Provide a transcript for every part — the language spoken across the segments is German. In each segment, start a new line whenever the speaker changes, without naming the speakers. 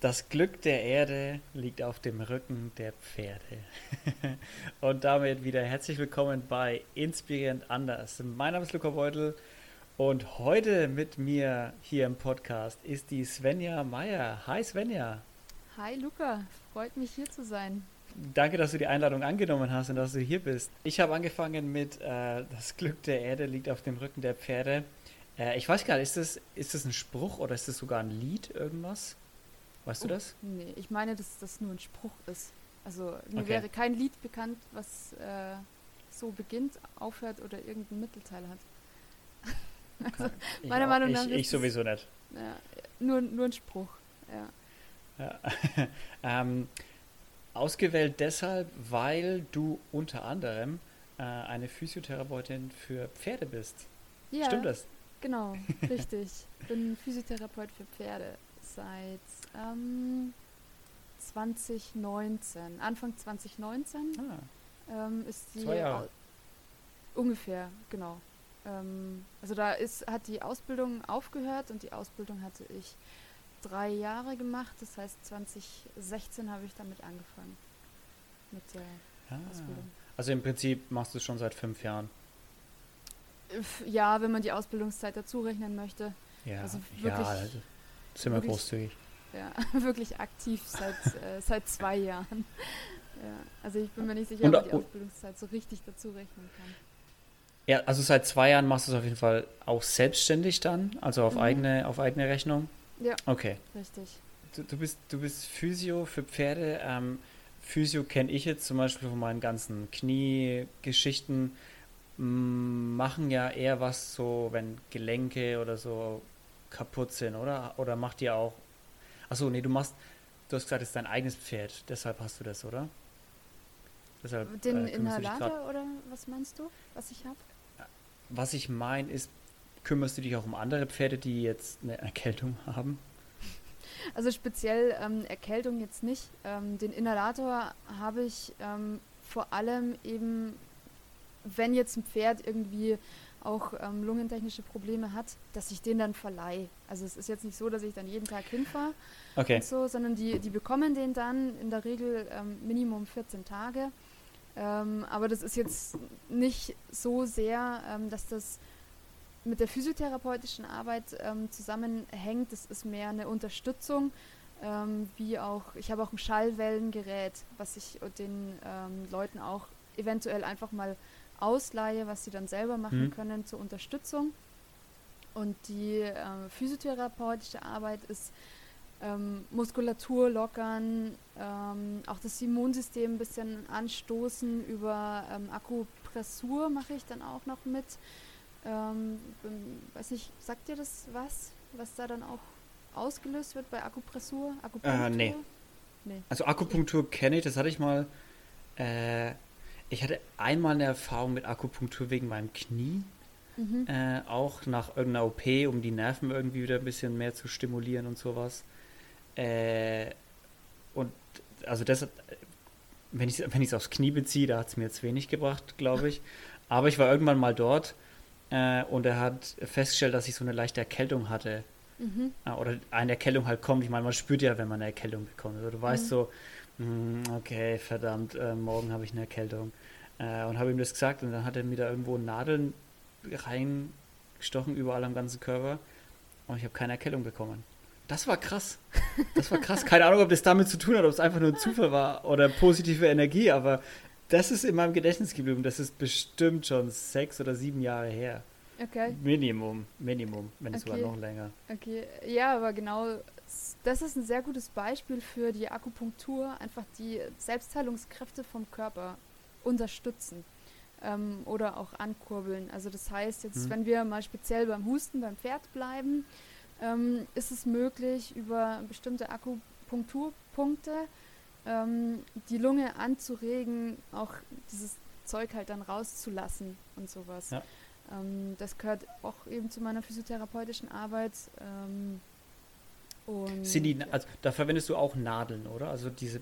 Das Glück der Erde liegt auf dem Rücken der Pferde. und damit wieder herzlich willkommen bei Inspirierend Anders. Mein Name ist Luca Beutel und heute mit mir hier im Podcast ist die Svenja Meyer. Hi Svenja.
Hi Luca, freut mich hier zu sein.
Danke, dass du die Einladung angenommen hast und dass du hier bist. Ich habe angefangen mit äh, Das Glück der Erde liegt auf dem Rücken der Pferde. Äh, ich weiß gar nicht, ist das, ist das ein Spruch oder ist das sogar ein Lied, irgendwas? Weißt du oh, das?
Nee, ich meine, dass das nur ein Spruch ist. Also mir okay. wäre kein Lied bekannt, was äh, so beginnt, aufhört oder irgendeinen Mittelteil hat.
also, meiner auch, Meinung nach. Ich, ich sowieso nicht.
Ja, nur, nur ein Spruch, ja.
ja. ähm, ausgewählt deshalb, weil du unter anderem äh, eine Physiotherapeutin für Pferde bist. Ja, Stimmt das?
Genau, richtig. Ich bin Physiotherapeut für Pferde seit ähm, 2019. Anfang 2019 ah. ähm, ist die
Zwei Jahre.
ungefähr, genau. Ähm, also da ist, hat die Ausbildung aufgehört und die Ausbildung hatte ich drei Jahre gemacht. Das heißt 2016 habe ich damit angefangen. Mit der ah. Ausbildung.
Also im Prinzip machst du es schon seit fünf Jahren.
Ja, wenn man die Ausbildungszeit dazu rechnen möchte.
Ja, also wirklich, ja, sind wir großzügig.
Ja, wirklich aktiv seit, äh, seit zwei Jahren. Ja, also ich bin mir nicht sicher,
und,
ob ich die Ausbildungszeit so richtig dazu rechnen kann.
Ja, also seit zwei Jahren machst du es auf jeden Fall auch selbstständig dann, also auf, mhm. eigene, auf eigene Rechnung?
Ja.
Okay.
Richtig.
Du, du, bist, du bist Physio für Pferde. Ähm, Physio kenne ich jetzt zum Beispiel von meinen ganzen Kniegeschichten. Machen ja eher was so, wenn Gelenke oder so kaputt sind, oder? Oder macht ihr auch. Achso, nee, du machst. Du hast gesagt, es ist dein eigenes Pferd, deshalb hast du das, oder?
Deshalb, Den äh, Inhalator oder was meinst du, was ich habe?
Was ich meine ist, kümmerst du dich auch um andere Pferde, die jetzt eine Erkältung haben?
Also speziell ähm, Erkältung jetzt nicht. Ähm, den Inhalator habe ich ähm, vor allem eben, wenn jetzt ein Pferd irgendwie auch ähm, lungentechnische Probleme hat, dass ich den dann verleihe. Also es ist jetzt nicht so, dass ich dann jeden Tag hinfahre
okay.
und so, sondern die, die bekommen den dann in der Regel ähm, Minimum 14 Tage. Ähm, aber das ist jetzt nicht so sehr, ähm, dass das mit der physiotherapeutischen Arbeit ähm, zusammenhängt. Das ist mehr eine Unterstützung, ähm, wie auch, ich habe auch ein Schallwellengerät, was ich den Leuten auch eventuell einfach mal ausleihe, was sie dann selber machen mhm. können zur Unterstützung. Und die äh, physiotherapeutische Arbeit ist ähm, Muskulatur lockern, ähm, auch das Immunsystem ein bisschen anstoßen. Über ähm, Akupressur mache ich dann auch noch mit. Ähm, weiß nicht, sagt dir das was, was da dann auch ausgelöst wird bei Akupressur?
Akupunktur? Äh, nee. nee. Also Akupunktur kenne ich, das hatte ich mal äh, ich hatte einmal eine Erfahrung mit Akupunktur wegen meinem Knie. Mhm. Äh, auch nach irgendeiner OP, um die Nerven irgendwie wieder ein bisschen mehr zu stimulieren und sowas. Äh, und also das, wenn ich es wenn aufs Knie beziehe, da hat es mir jetzt wenig gebracht, glaube ich. Aber ich war irgendwann mal dort äh, und er hat festgestellt, dass ich so eine leichte Erkältung hatte. Mhm. Äh, oder eine Erkältung halt kommt. Ich meine, man spürt ja, wenn man eine Erkältung bekommt. Also du weißt mhm. so, okay, verdammt, äh, morgen habe ich eine Erkältung. Äh, und habe ihm das gesagt und dann hat er mir da irgendwo Nadeln reingestochen, überall am ganzen Körper. Und ich habe keine Erkältung bekommen. Das war krass. Das war krass. Keine Ahnung, ob das damit zu tun hat, ob es einfach nur ein Zufall war oder positive Energie, aber das ist in meinem Gedächtnis geblieben. Das ist bestimmt schon sechs oder sieben Jahre her.
Okay.
Minimum, Minimum, wenn es okay. sogar noch länger.
Okay, ja, aber genau das ist ein sehr gutes Beispiel für die Akupunktur, einfach die Selbstheilungskräfte vom Körper unterstützen ähm, oder auch ankurbeln. Also das heißt jetzt, mhm. wenn wir mal speziell beim Husten beim Pferd bleiben, ähm, ist es möglich, über bestimmte Akupunkturpunkte ähm, die Lunge anzuregen, auch dieses Zeug halt dann rauszulassen und sowas. Ja. Ähm, das gehört auch eben zu meiner physiotherapeutischen Arbeit.
Und Sind die, also da verwendest du auch Nadeln, oder? Also diese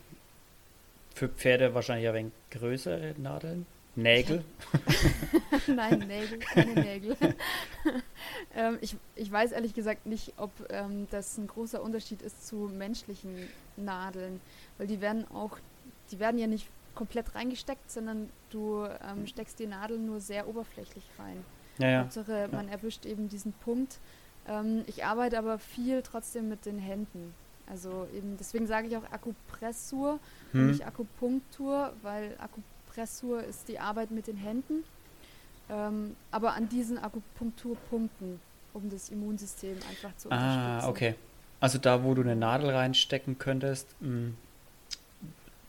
für Pferde wahrscheinlich ein wenig größere Nadeln? Nägel?
Nein, Nägel, keine Nägel. ähm, ich, ich weiß ehrlich gesagt nicht, ob ähm, das ein großer Unterschied ist zu menschlichen Nadeln, weil die werden auch, die werden ja nicht komplett reingesteckt, sondern du ähm, steckst die Nadel nur sehr oberflächlich rein.
Ja, ja.
Hauptsache, man erwischt eben diesen Punkt. Ähm, ich arbeite aber viel trotzdem mit den Händen. Also eben, deswegen sage ich auch Akupressur hm. und nicht Akupunktur, weil Akupressur ist die Arbeit mit den Händen. Ähm, aber an diesen Akupunkturpunkten, um das Immunsystem einfach zu ah, unterstützen.
Ah, okay. Also da, wo du eine Nadel reinstecken könntest, mh, hm,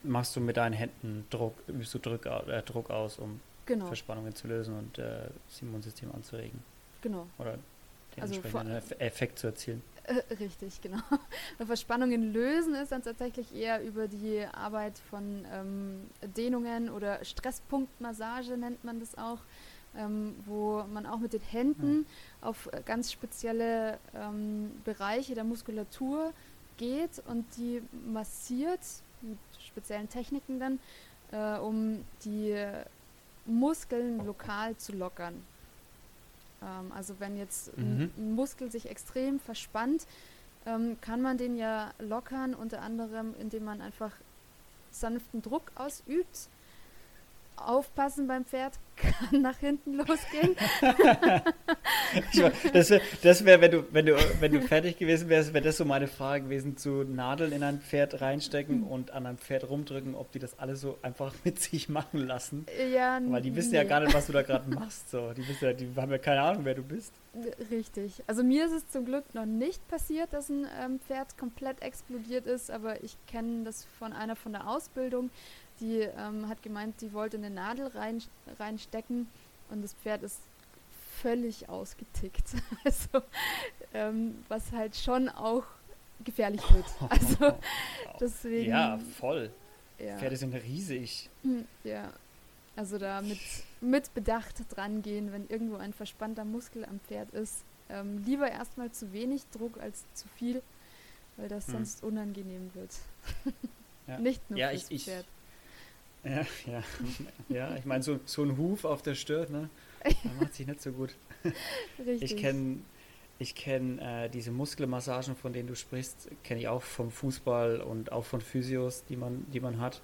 machst du mit deinen Händen Druck, übst du Druck, äh, Druck aus, um genau. Verspannungen zu lösen und äh, das Immunsystem anzuregen.
Genau.
Oder den also entsprechenden Effekt zu erzielen.
Äh, richtig, genau. Verspannungen lösen ist dann tatsächlich eher über die Arbeit von ähm, Dehnungen oder Stresspunktmassage nennt man das auch, ähm, wo man auch mit den Händen ja. auf ganz spezielle ähm, Bereiche der Muskulatur geht und die massiert mit speziellen Techniken dann, äh, um die Muskeln lokal zu lockern. Ähm, also wenn jetzt mhm. ein, Muskel sich extrem verspannt, ähm, kann man den ja lockern, unter anderem indem man einfach sanften Druck ausübt aufpassen beim Pferd, kann nach hinten losgehen.
das wäre, das wär, wenn, du, wenn, du, wenn du fertig gewesen wärst, wäre das so meine Frage gewesen, zu Nadeln in ein Pferd reinstecken und an einem Pferd rumdrücken, ob die das alles so einfach mit sich machen lassen.
Ja,
Weil die wissen nee. ja gar nicht, was du da gerade machst. So. Die, wissen ja, die haben ja keine Ahnung, wer du bist.
Richtig. Also mir ist es zum Glück noch nicht passiert, dass ein ähm, Pferd komplett explodiert ist, aber ich kenne das von einer von der Ausbildung die ähm, hat gemeint, die wollte eine Nadel rein, reinstecken und das Pferd ist völlig ausgetickt. Also, ähm, was halt schon auch gefährlich wird. Also, deswegen.
Ja, voll. Ja. Pferde sind riesig.
Hm, ja. Also da mit, mit Bedacht dran gehen, wenn irgendwo ein verspannter Muskel am Pferd ist. Ähm, lieber erstmal zu wenig Druck als zu viel, weil das hm. sonst unangenehm wird.
Ja.
Nicht nur
ja, fürs ich, Pferd. Ja, ja. ja ich meine, so, so ein Huf auf der Stirn, ne? Der macht sich nicht so gut. Richtig. Ich kenne ich kenn, äh, diese Muskelmassagen, von denen du sprichst, kenne ich auch vom Fußball und auch von Physios, die man, die man hat.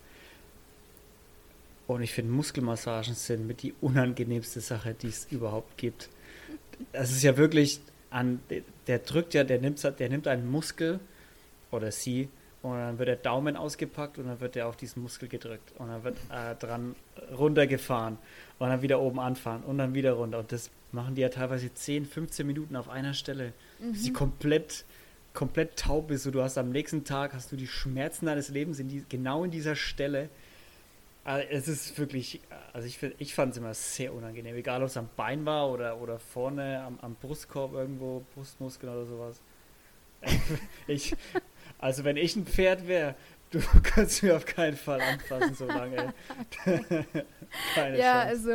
Und ich finde, Muskelmassagen sind mit die unangenehmste Sache, die es überhaupt gibt. Das ist ja wirklich an, der drückt ja, der nimmt, der nimmt einen Muskel oder sie und dann wird der Daumen ausgepackt und dann wird er auf diesen Muskel gedrückt. Und dann wird äh, dran runtergefahren. Und dann wieder oben anfahren und dann wieder runter. Und das machen die ja teilweise 10, 15 Minuten auf einer Stelle. Mhm. Bis sie komplett, komplett taub ist. Und du hast am nächsten Tag hast du die Schmerzen deines Lebens in die, genau in dieser Stelle. Also es ist wirklich, also ich, ich fand es immer sehr unangenehm, egal ob es am Bein war oder, oder vorne am, am Brustkorb irgendwo, Brustmuskel oder sowas. ich, also wenn ich ein Pferd wäre, du kannst mir auf keinen Fall anfassen so lange.
Keine ja, Chance. also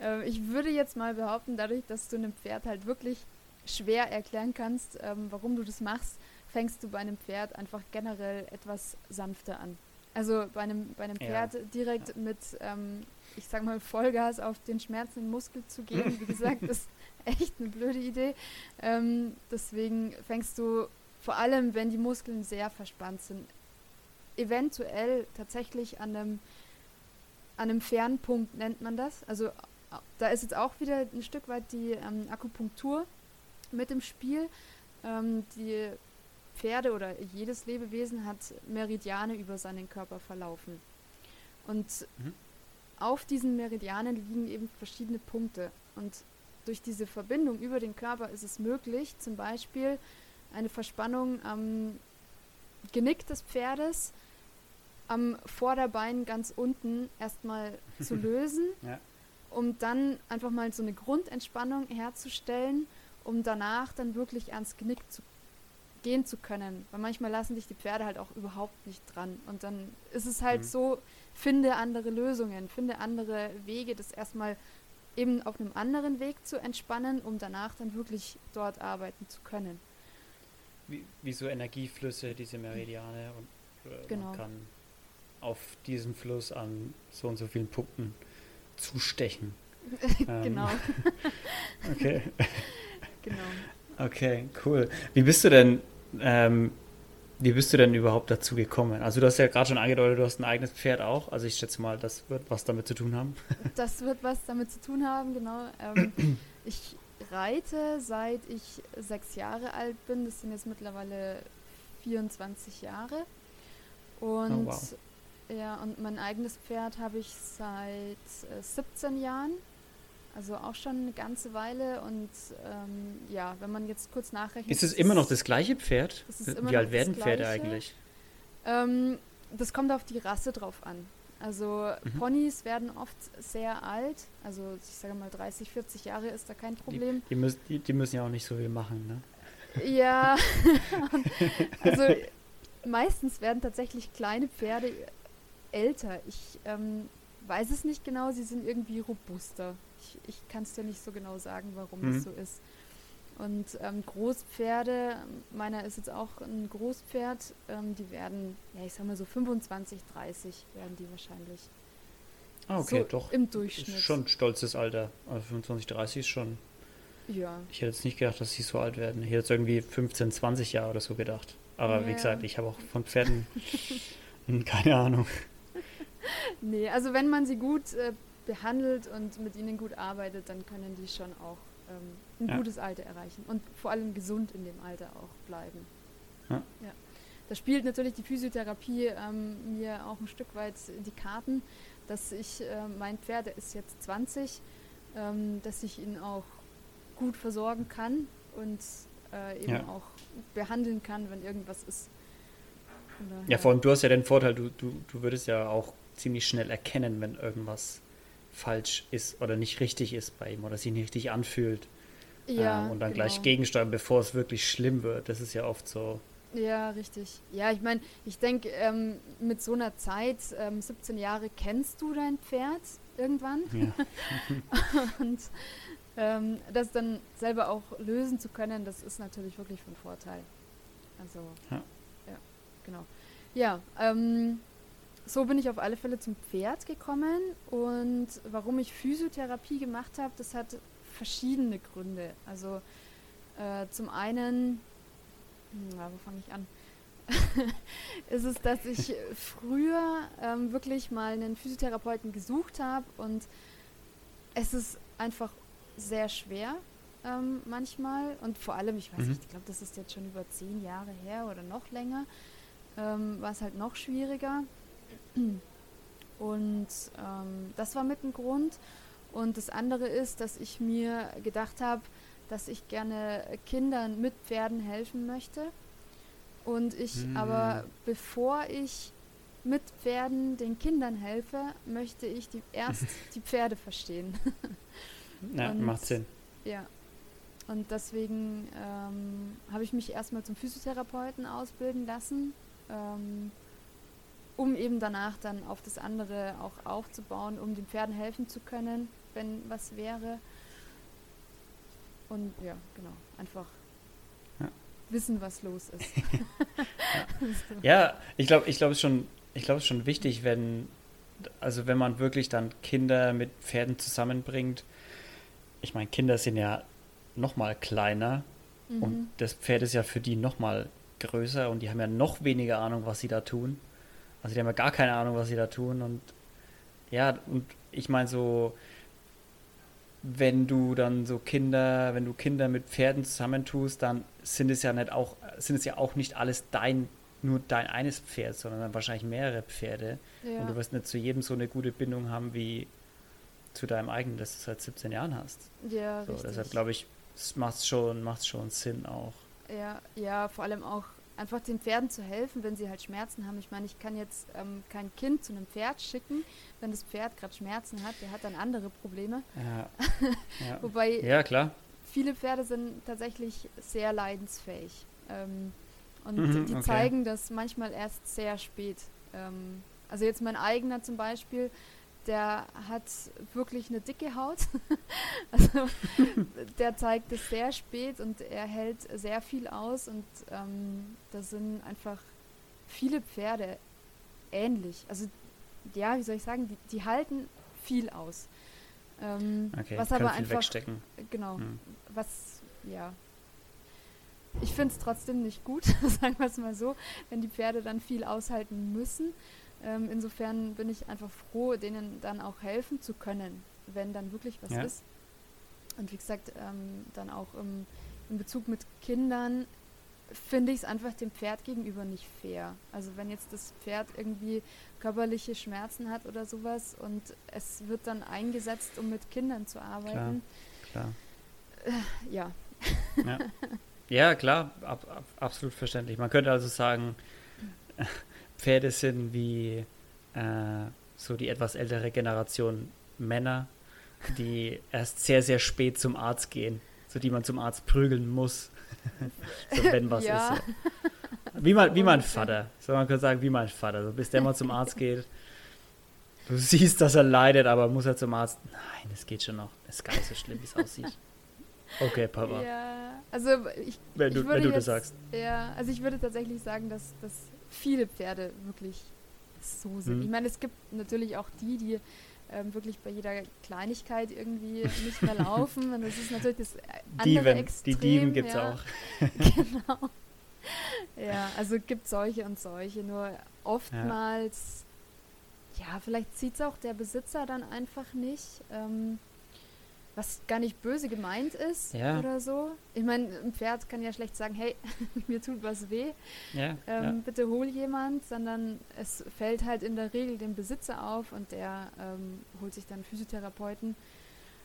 äh, ich würde jetzt mal behaupten, dadurch, dass du einem Pferd halt wirklich schwer erklären kannst, ähm, warum du das machst, fängst du bei einem Pferd einfach generell etwas sanfter an. Also bei einem, bei einem Pferd ja. direkt ja. mit, ähm, ich sag mal, Vollgas auf den schmerzenden Muskel zu gehen, wie gesagt, ist echt eine blöde Idee. Ähm, deswegen fängst du vor allem, wenn die Muskeln sehr verspannt sind. Eventuell tatsächlich an einem, an einem Fernpunkt nennt man das. Also da ist jetzt auch wieder ein Stück weit die ähm, Akupunktur mit im Spiel. Ähm, die Pferde oder jedes Lebewesen hat Meridiane über seinen Körper verlaufen. Und mhm. auf diesen Meridianen liegen eben verschiedene Punkte. Und durch diese Verbindung über den Körper ist es möglich, zum Beispiel eine Verspannung am Genick des Pferdes, am Vorderbein ganz unten erstmal zu lösen, ja. um dann einfach mal so eine Grundentspannung herzustellen, um danach dann wirklich ans Genick zu gehen zu können. Weil manchmal lassen sich die Pferde halt auch überhaupt nicht dran. Und dann ist es halt mhm. so, finde andere Lösungen, finde andere Wege, das erstmal eben auf einem anderen Weg zu entspannen, um danach dann wirklich dort arbeiten zu können
wie, wie so Energieflüsse, diese Meridiane und äh, genau. man kann auf diesem Fluss an so und so vielen Punkten zustechen.
genau.
Ähm, okay.
genau.
Okay, cool. Wie bist du denn, ähm, wie bist du denn überhaupt dazu gekommen? Also du hast ja gerade schon angedeutet, du hast ein eigenes Pferd auch. Also ich schätze mal, das wird was damit zu tun haben.
Das wird was damit zu tun haben, genau. Ähm, ich reite seit ich sechs Jahre alt bin. Das sind jetzt mittlerweile 24 Jahre. Und oh, wow. ja, und mein eigenes Pferd habe ich seit äh, 17 Jahren. Also auch schon eine ganze Weile und ähm, ja, wenn man jetzt kurz nachrechnet.
Ist es immer noch das gleiche Pferd? Wie alt werden Pferde eigentlich?
Ähm, das kommt auf die Rasse drauf an. Also mhm. Ponys werden oft sehr alt, also ich sage mal 30, 40 Jahre ist da kein Problem.
Die, die, müssen, die, die müssen ja auch nicht so viel machen, ne?
Ja, also meistens werden tatsächlich kleine Pferde älter. Ich ähm, weiß es nicht genau, sie sind irgendwie robuster ich, ich kann es dir nicht so genau sagen, warum mhm. das so ist. Und ähm, Großpferde, meiner ist jetzt auch ein Großpferd, ähm, die werden, ja, ich sag mal so 25, 30 werden die wahrscheinlich.
Ah, okay,
so
doch.
Im Durchschnitt.
Schon ein stolzes Alter. Also 25, 30 ist schon.
Ja.
Ich hätte jetzt nicht gedacht, dass sie so alt werden. Ich hätte jetzt irgendwie 15, 20 Jahre oder so gedacht. Aber ja. wie gesagt, ich habe auch von Pferden keine Ahnung.
Nee, also wenn man sie gut äh, behandelt und mit ihnen gut arbeitet, dann können die schon auch ähm, ein ja. gutes Alter erreichen und vor allem gesund in dem Alter auch bleiben. Ja. ja. Da spielt natürlich die Physiotherapie ähm, mir auch ein Stück weit in die Karten, dass ich, äh, mein Pferd, der ist jetzt 20, ähm, dass ich ihn auch gut versorgen kann und äh, eben ja. auch behandeln kann, wenn irgendwas ist.
Ja, vor allem du hast ja den Vorteil, du, du, du würdest ja auch ziemlich schnell erkennen, wenn irgendwas falsch ist oder nicht richtig ist bei ihm oder sich nicht richtig anfühlt. Ja, ähm, und dann genau. gleich gegensteuern, bevor es wirklich schlimm wird. Das ist ja oft so.
Ja, richtig. Ja, ich meine, ich denke, ähm, mit so einer Zeit, ähm, 17 Jahre, kennst du dein Pferd irgendwann. Ja. und ähm, das dann selber auch lösen zu können, das ist natürlich wirklich von Vorteil. Also, ja, ja genau. Ja, ähm, so bin ich auf alle Fälle zum Pferd gekommen und warum ich Physiotherapie gemacht habe, das hat verschiedene Gründe. Also äh, zum einen, na, wo fange ich an? ist es, dass ich früher ähm, wirklich mal einen Physiotherapeuten gesucht habe und es ist einfach sehr schwer ähm, manchmal und vor allem, ich weiß mhm. nicht, ich glaube, das ist jetzt schon über zehn Jahre her oder noch länger, ähm, war es halt noch schwieriger. Und ähm, das war mit ein Grund. Und das andere ist, dass ich mir gedacht habe, dass ich gerne Kindern mit Pferden helfen möchte. Und ich hm. aber, bevor ich mit Pferden den Kindern helfe, möchte ich die, erst die Pferde verstehen.
ja, Und, macht Sinn.
Ja. Und deswegen ähm, habe ich mich erstmal zum Physiotherapeuten ausbilden lassen. Ähm, um eben danach dann auf das andere auch aufzubauen, um den Pferden helfen zu können, wenn was wäre. Und ja, genau, einfach ja. wissen, was los ist.
ja. ja, ich glaube, ich glaube es schon, ich glaube es schon wichtig, wenn also wenn man wirklich dann Kinder mit Pferden zusammenbringt. Ich meine, Kinder sind ja noch mal kleiner mhm. und das Pferd ist ja für die noch mal größer und die haben ja noch weniger Ahnung, was sie da tun. Also die haben ja gar keine Ahnung, was sie da tun. Und ja, und ich meine so, wenn du dann so Kinder, wenn du Kinder mit Pferden zusammentust, dann sind es ja nicht auch, sind es ja auch nicht alles dein, nur dein eines Pferd, sondern dann wahrscheinlich mehrere Pferde. Ja. Und du wirst nicht zu jedem so eine gute Bindung haben wie zu deinem eigenen, das du seit 17 Jahren hast.
Ja,
so, richtig. Deshalb glaube ich, macht schon, macht's schon Sinn auch.
Ja, ja, vor allem auch einfach den Pferden zu helfen, wenn sie halt Schmerzen haben. Ich meine, ich kann jetzt ähm, kein Kind zu einem Pferd schicken, wenn das Pferd gerade Schmerzen hat. Der hat dann andere Probleme.
Ja.
ja. Wobei
ja, klar.
viele Pferde sind tatsächlich sehr leidensfähig. Ähm, und mhm, die okay. zeigen das manchmal erst sehr spät. Ähm, also jetzt mein eigener zum Beispiel, der hat wirklich eine dicke Haut. also der zeigt es sehr spät und er hält sehr viel aus und ähm, da sind einfach viele Pferde ähnlich. Also ja, wie soll ich sagen, die, die halten viel aus. Ähm,
okay,
was aber einfach
wegstecken.
genau, hm. was ja. Ich finde es trotzdem nicht gut, sagen wir es mal so, wenn die Pferde dann viel aushalten müssen. Ähm, insofern bin ich einfach froh, denen dann auch helfen zu können, wenn dann wirklich was ja. ist. Und wie gesagt, ähm, dann auch im, in Bezug mit Kindern finde ich es einfach dem Pferd gegenüber nicht fair. Also wenn jetzt das Pferd irgendwie körperliche Schmerzen hat oder sowas und es wird dann eingesetzt, um mit Kindern zu arbeiten.
Klar,
klar. Äh, ja.
ja. ja. klar, ab, ab, absolut verständlich. Man könnte also sagen, Pferde sind wie äh, so die etwas ältere Generation Männer, die erst sehr, sehr spät zum Arzt gehen, so die man zum Arzt prügeln muss, so wenn was ja. ist. So. Wie, mein, wie mein Vater, so man könnte sagen, wie mein Vater, so bis der mal zum Arzt geht. Du siehst, dass er leidet, aber muss er zum Arzt? Nein, es geht schon noch. Es ist gar nicht so schlimm, wie es aussieht. Okay, Papa.
Ja, also ich,
wenn du,
ich
wenn du
jetzt,
das sagst.
Ja, also ich würde tatsächlich sagen, dass, dass viele Pferde wirklich so sind. Mhm. Ich meine, es gibt natürlich auch die, die ähm, wirklich bei jeder Kleinigkeit irgendwie nicht mehr laufen. Und das ist natürlich das andere
Dieven,
Extrem.
Die Dieven gibt es ja. auch.
genau. Ja, also gibt solche und solche. Nur oftmals, ja, ja vielleicht zieht es auch der Besitzer dann einfach nicht. Ähm, was gar nicht böse gemeint ist ja. oder so. Ich meine, ein Pferd kann ja schlecht sagen, hey, mir tut was weh,
ja,
ähm,
ja.
bitte hol jemand, sondern es fällt halt in der Regel dem Besitzer auf und der ähm, holt sich dann Physiotherapeuten.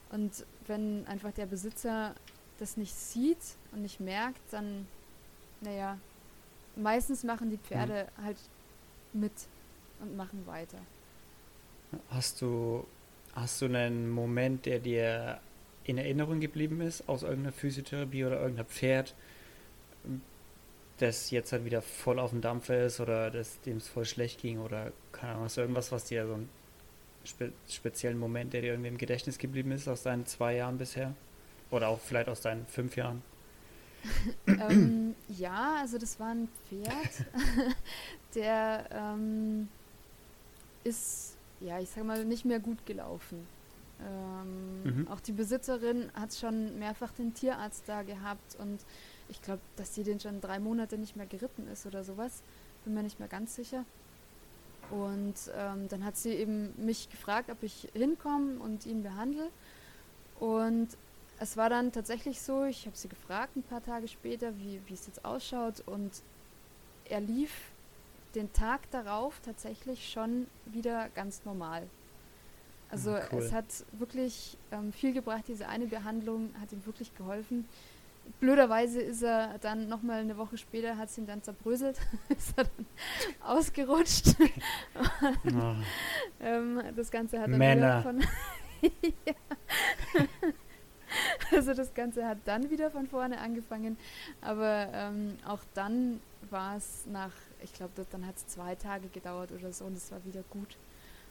Und wenn einfach der Besitzer das nicht sieht und nicht merkt, dann, naja, meistens machen die Pferde mhm. halt mit und machen weiter.
Hast du Hast du einen Moment, der dir in Erinnerung geblieben ist aus irgendeiner Physiotherapie oder irgendeinem Pferd, das jetzt halt wieder voll auf dem Dampfer ist oder dem es voll schlecht ging oder keine Ahnung, hast du irgendwas, was dir so einen spe speziellen Moment, der dir irgendwie im Gedächtnis geblieben ist aus deinen zwei Jahren bisher? Oder auch vielleicht aus deinen fünf Jahren?
ähm, ja, also das war ein Pferd, der ähm, ist ja, ich sag mal, nicht mehr gut gelaufen. Ähm, mhm. Auch die Besitzerin hat schon mehrfach den Tierarzt da gehabt und ich glaube, dass sie den schon drei Monate nicht mehr geritten ist oder sowas. Bin mir nicht mehr ganz sicher. Und ähm, dann hat sie eben mich gefragt, ob ich hinkomme und ihn behandle. Und es war dann tatsächlich so, ich habe sie gefragt ein paar Tage später, wie, wie es jetzt ausschaut. Und er lief den Tag darauf tatsächlich schon wieder ganz normal. Also ah, cool. es hat wirklich ähm, viel gebracht, diese eine Behandlung hat ihm wirklich geholfen. Blöderweise ist er dann nochmal eine Woche später, hat es ihn dann zerbröselt, ist er dann ausgerutscht. Und, oh. ähm, das Ganze hat dann
Männer.
von Also das Ganze hat dann wieder von vorne angefangen, aber ähm, auch dann war es nach ich glaube, dann hat es zwei Tage gedauert oder so und es war wieder gut.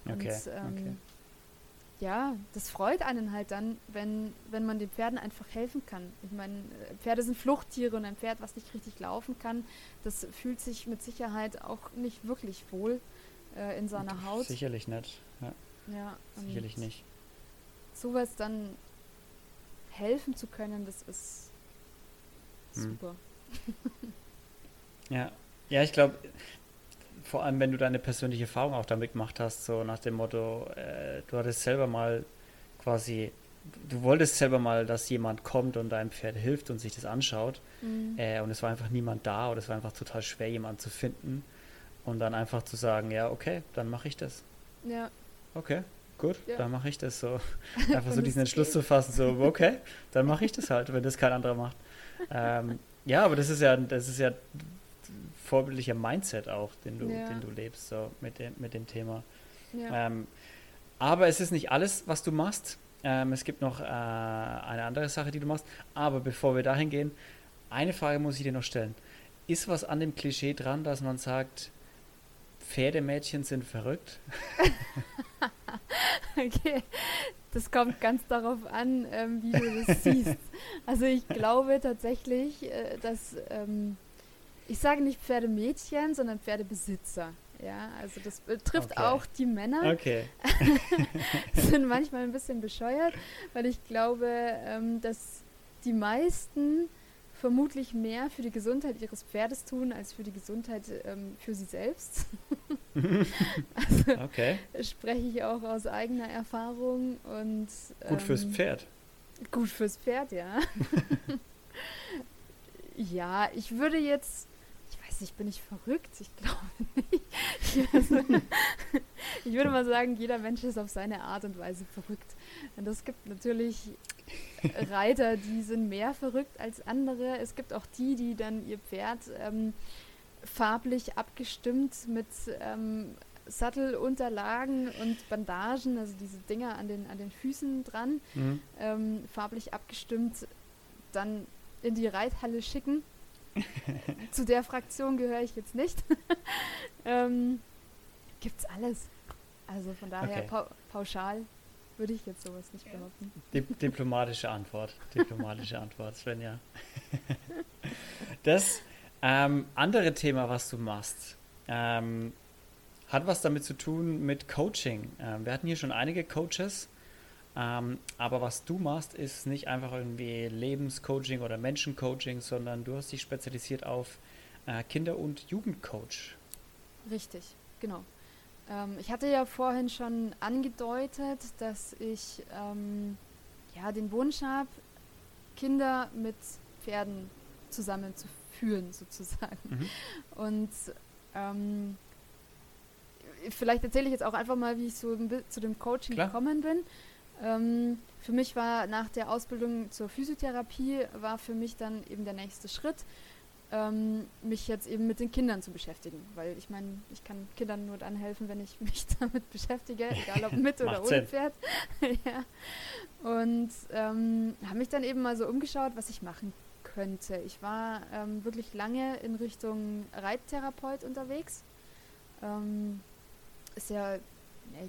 Okay, und ähm, okay.
ja, das freut einen halt dann, wenn, wenn man den Pferden einfach helfen kann. Ich meine, äh, Pferde sind Fluchttiere und ein Pferd, was nicht richtig laufen kann, das fühlt sich mit Sicherheit auch nicht wirklich wohl äh, in seiner Haut.
Sicherlich nicht. Ja,
ja
sicherlich nicht.
Sowas dann helfen zu können, das ist hm. super.
ja, ja, ich glaube, vor allem, wenn du deine persönliche Erfahrung auch damit gemacht hast, so nach dem Motto, äh, du hattest selber mal quasi, du wolltest selber mal, dass jemand kommt und deinem Pferd hilft und sich das anschaut. Mhm. Äh, und es war einfach niemand da oder es war einfach total schwer, jemanden zu finden. Und dann einfach zu sagen, ja, okay, dann mache ich das.
Ja.
Okay, gut, ja. dann mache ich das so. Einfach so diesen Entschluss zu fassen, so, okay, dann mache ich das halt, wenn das kein anderer macht. Ähm, ja, aber das ist ja, das ist ja vorbildlicher Mindset auch, den du, ja. den du lebst, so mit dem, mit dem Thema. Ja. Ähm, aber es ist nicht alles, was du machst. Ähm, es gibt noch äh, eine andere Sache, die du machst. Aber bevor wir dahin gehen, eine Frage muss ich dir noch stellen. Ist was an dem Klischee dran, dass man sagt, Pferdemädchen sind verrückt?
okay, das kommt ganz darauf an, ähm, wie du das siehst. Also ich glaube tatsächlich, äh, dass ähm, ich sage nicht Pferdemädchen, sondern Pferdebesitzer. Ja, also das betrifft okay. auch die Männer.
Okay.
sind manchmal ein bisschen bescheuert, weil ich glaube, ähm, dass die meisten vermutlich mehr für die Gesundheit ihres Pferdes tun, als für die Gesundheit ähm, für sie selbst. also okay. spreche ich auch aus eigener Erfahrung und
gut fürs ähm, Pferd.
Gut fürs Pferd, ja. ja, ich würde jetzt nicht, bin ich verrückt? Ich glaube nicht. Ich, würde mal sagen, jeder Mensch ist auf seine Art und Weise verrückt. Und es gibt natürlich Reiter, die sind mehr verrückt als andere. Es gibt auch die, die dann ihr Pferd ähm, farblich abgestimmt mit ähm, Sattelunterlagen und Bandagen, also diese Dinger an den, an den Füßen dran, mhm. ähm, farblich abgestimmt, dann in die Reithalle schicken Zu der Fraktion gehöre ich jetzt nicht. ähm, gibt's alles. Also von daher okay. pa pauschal würde ich jetzt sowas nicht behaupten.
Di diplomatische Antwort. Diplomatische Antwort, Svenja. das ähm, andere Thema, was du machst, ähm, hat was damit zu tun mit Coaching. Ähm, wir hatten hier schon einige Coaches ähm, aber was du machst, ist nicht einfach irgendwie Lebenscoaching oder Menschencoaching, sondern du hast dich spezialisiert auf äh, Kinder- und Jugendcoach.
Richtig, genau. Ähm, ich hatte ja vorhin schon angedeutet, dass ich ähm, ja, den Wunsch habe, Kinder mit Pferden zusammenzuführen, sozusagen. Mhm. Und ähm, vielleicht erzähle ich jetzt auch einfach mal, wie ich so zu dem Coaching Klar. gekommen bin. Ähm, für mich war nach der Ausbildung zur Physiotherapie, war für mich dann eben der nächste Schritt, ähm, mich jetzt eben mit den Kindern zu beschäftigen. Weil ich meine, ich kann Kindern nur dann helfen, wenn ich mich damit beschäftige, egal ob mit oder ohne Pferd. ja. Und ähm, habe mich dann eben mal so umgeschaut, was ich machen könnte. Ich war ähm, wirklich lange in Richtung Reittherapeut unterwegs. Ähm, ist ja